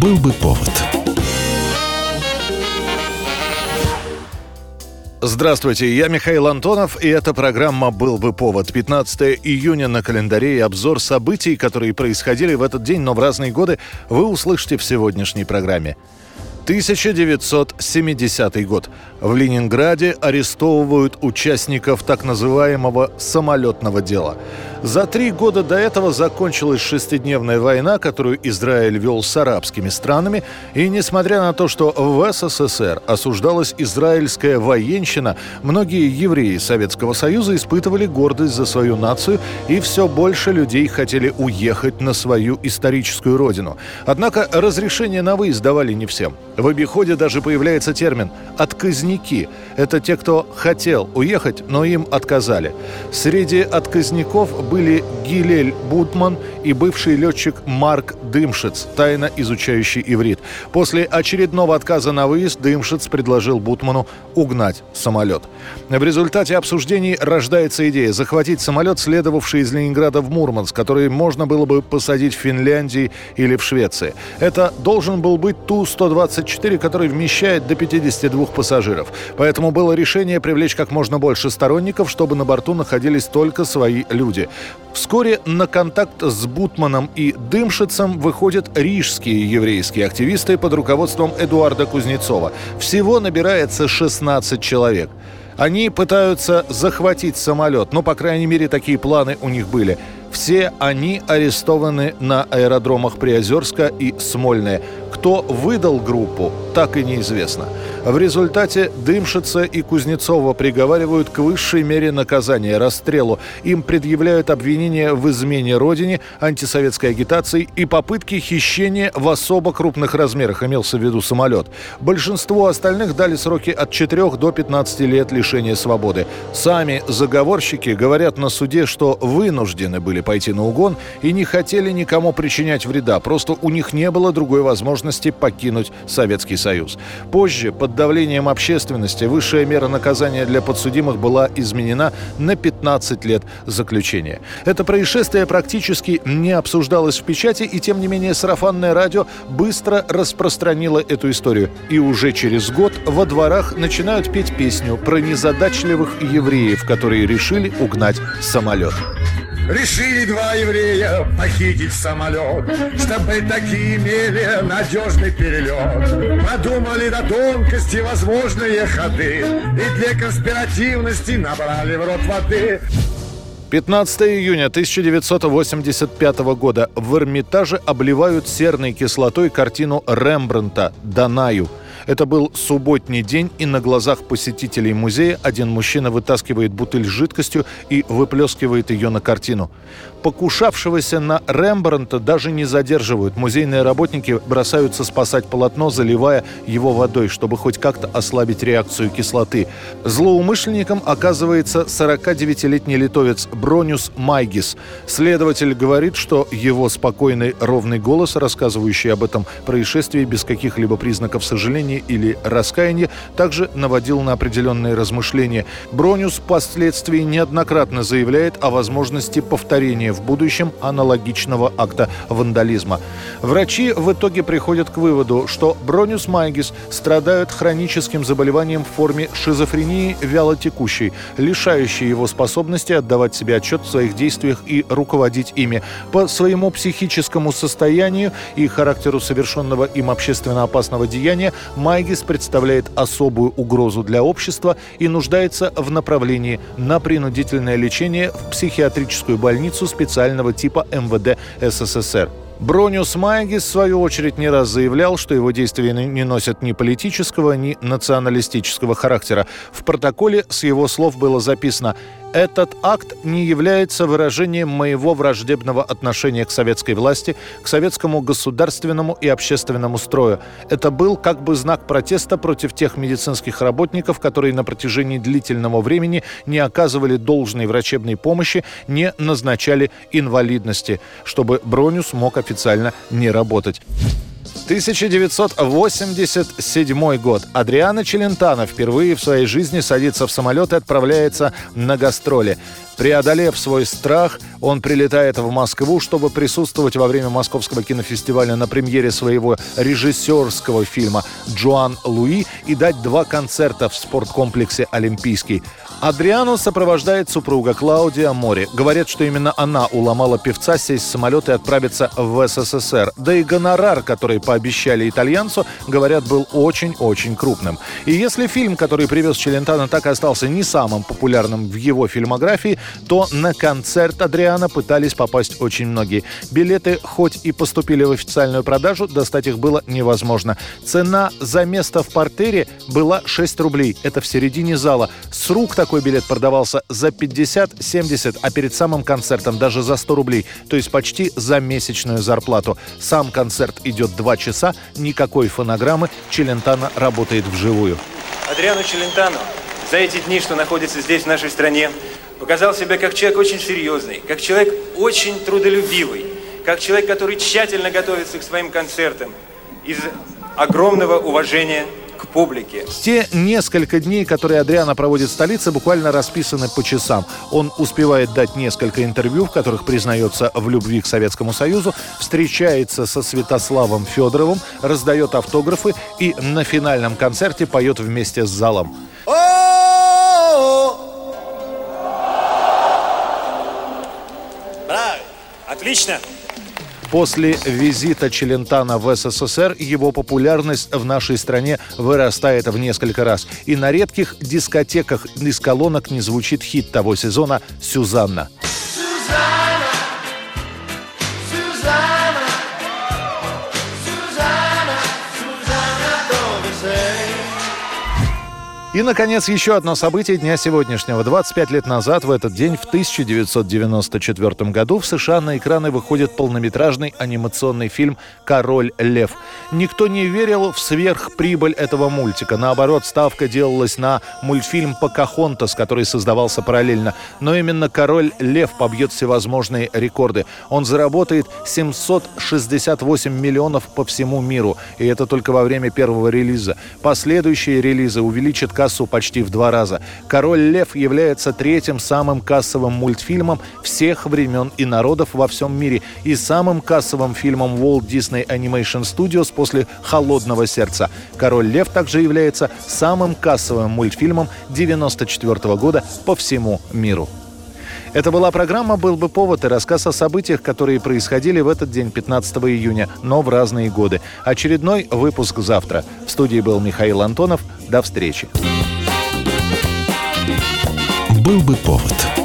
Был бы повод. Здравствуйте, я Михаил Антонов, и эта программа «Был бы повод». 15 июня на календаре и обзор событий, которые происходили в этот день, но в разные годы, вы услышите в сегодняшней программе. 1970 год. В Ленинграде арестовывают участников так называемого «самолетного дела». За три года до этого закончилась шестидневная война, которую Израиль вел с арабскими странами, и несмотря на то, что в СССР осуждалась израильская военщина, многие евреи Советского Союза испытывали гордость за свою нацию, и все больше людей хотели уехать на свою историческую родину. Однако разрешение на выезд давали не всем. В обиходе даже появляется термин «отказники». Это те, кто хотел уехать, но им отказали. Среди отказников были Гилель Бутман и бывший летчик Марк Дымшиц, тайно изучающий иврит. После очередного отказа на выезд Дымшиц предложил Бутману угнать самолет. В результате обсуждений рождается идея захватить самолет, следовавший из Ленинграда в Мурманск, который можно было бы посадить в Финляндии или в Швеции. Это должен был быть Ту-124, который вмещает до 52 пассажиров. Поэтому было решение привлечь как можно больше сторонников, чтобы на борту находились только свои люди. Вскоре на контакт с Бутманом и Дымшицем выходят рижские еврейские активисты под руководством Эдуарда Кузнецова. Всего набирается 16 человек. Они пытаются захватить самолет, но, по крайней мере, такие планы у них были – все они арестованы на аэродромах Приозерска и Смольное. Кто выдал группу, так и неизвестно. В результате Дымшица и Кузнецова приговаривают к высшей мере наказания – расстрелу. Им предъявляют обвинения в измене родине, антисоветской агитации и попытке хищения в особо крупных размерах, имелся в виду самолет. Большинство остальных дали сроки от 4 до 15 лет лишения свободы. Сами заговорщики говорят на суде, что вынуждены были пойти на угон и не хотели никому причинять вреда, просто у них не было другой возможности покинуть Советский Союз. Позже, под давлением общественности, высшая мера наказания для подсудимых была изменена на 15 лет заключения. Это происшествие практически не обсуждалось в печати, и тем не менее сарафанное радио быстро распространило эту историю. И уже через год во дворах начинают петь песню про незадачливых евреев, которые решили угнать самолет. Решили два еврея похитить самолет, Чтобы такие имели надежный перелет. Продумали до тонкости возможные ходы И для конспиративности набрали в рот воды. 15 июня 1985 года в Эрмитаже обливают серной кислотой картину Рембрандта «Данаю». Это был субботний день, и на глазах посетителей музея один мужчина вытаскивает бутыль с жидкостью и выплескивает ее на картину. Покушавшегося на Рембрандта даже не задерживают. Музейные работники бросаются спасать полотно, заливая его водой, чтобы хоть как-то ослабить реакцию кислоты. Злоумышленником оказывается 49-летний литовец Бронюс Майгис. Следователь говорит, что его спокойный ровный голос, рассказывающий об этом происшествии без каких-либо признаков сожаления или раскаяния, также наводил на определенные размышления. Бронюс впоследствии неоднократно заявляет о возможности повторения в будущем аналогичного акта вандализма. Врачи в итоге приходят к выводу, что Бронюс Майгис страдает хроническим заболеванием в форме шизофрении вялотекущей, лишающей его способности отдавать себе отчет в своих действиях и руководить ими. По своему психическому состоянию и характеру совершенного им общественно опасного деяния Майгис представляет особую угрозу для общества и нуждается в направлении на принудительное лечение в психиатрическую больницу с специального типа МВД СССР. Брониус Майгис, в свою очередь, не раз заявлял, что его действия не носят ни политического, ни националистического характера. В протоколе с его слов было записано этот акт не является выражением моего враждебного отношения к советской власти, к советскому государственному и общественному строю. Это был как бы знак протеста против тех медицинских работников, которые на протяжении длительного времени не оказывали должной врачебной помощи, не назначали инвалидности, чтобы Бронюс мог официально не работать. 1987 год. Адриана Челентано впервые в своей жизни садится в самолет и отправляется на гастроли. Преодолев свой страх, он прилетает в Москву, чтобы присутствовать во время Московского кинофестиваля на премьере своего режиссерского фильма «Джоан Луи» и дать два концерта в спорткомплексе «Олимпийский». Адриану сопровождает супруга Клаудия Мори. Говорят, что именно она уломала певца сесть в самолет и отправиться в СССР. Да и гонорар, который пообещали итальянцу, говорят, был очень-очень крупным. И если фильм, который привез Челентано, так и остался не самым популярным в его фильмографии, то на концерт Адриана пытались попасть очень многие. Билеты хоть и поступили в официальную продажу, достать их было невозможно. Цена за место в портере была 6 рублей. Это в середине зала. С рук так такой билет продавался за 50-70, а перед самым концертом даже за 100 рублей, то есть почти за месячную зарплату. Сам концерт идет 2 часа, никакой фонограммы, Челентано работает вживую. Адриано Челентано за эти дни, что находится здесь, в нашей стране, показал себя как человек очень серьезный, как человек очень трудолюбивый, как человек, который тщательно готовится к своим концертам из огромного уважения к публике. Те несколько дней, которые Адриана проводит в столице, буквально расписаны по часам. Он успевает дать несколько интервью, в которых признается в любви к Советскому Союзу, встречается со Святославом Федоровым, раздает автографы и на финальном концерте поет вместе с залом. Отлично! После визита Челентана в СССР его популярность в нашей стране вырастает в несколько раз. И на редких дискотеках из колонок не звучит хит того сезона «Сюзанна». И, наконец, еще одно событие дня сегодняшнего. 25 лет назад, в этот день, в 1994 году, в США на экраны выходит полнометражный анимационный фильм «Король лев». Никто не верил в сверхприбыль этого мультика. Наоборот, ставка делалась на мультфильм «Покахонтас», который создавался параллельно. Но именно «Король лев» побьет всевозможные рекорды. Он заработает 768 миллионов по всему миру. И это только во время первого релиза. Последующие релизы увеличат кассу почти в два раза. «Король лев» является третьим самым кассовым мультфильмом всех времен и народов во всем мире и самым кассовым фильмом Walt Disney Animation Studios после «Холодного сердца». «Король лев» также является самым кассовым мультфильмом 1994 года по всему миру. Это была программа «Был бы повод» и рассказ о событиях, которые происходили в этот день, 15 июня, но в разные годы. Очередной выпуск завтра. В студии был Михаил Антонов. До встречи. «Был бы повод»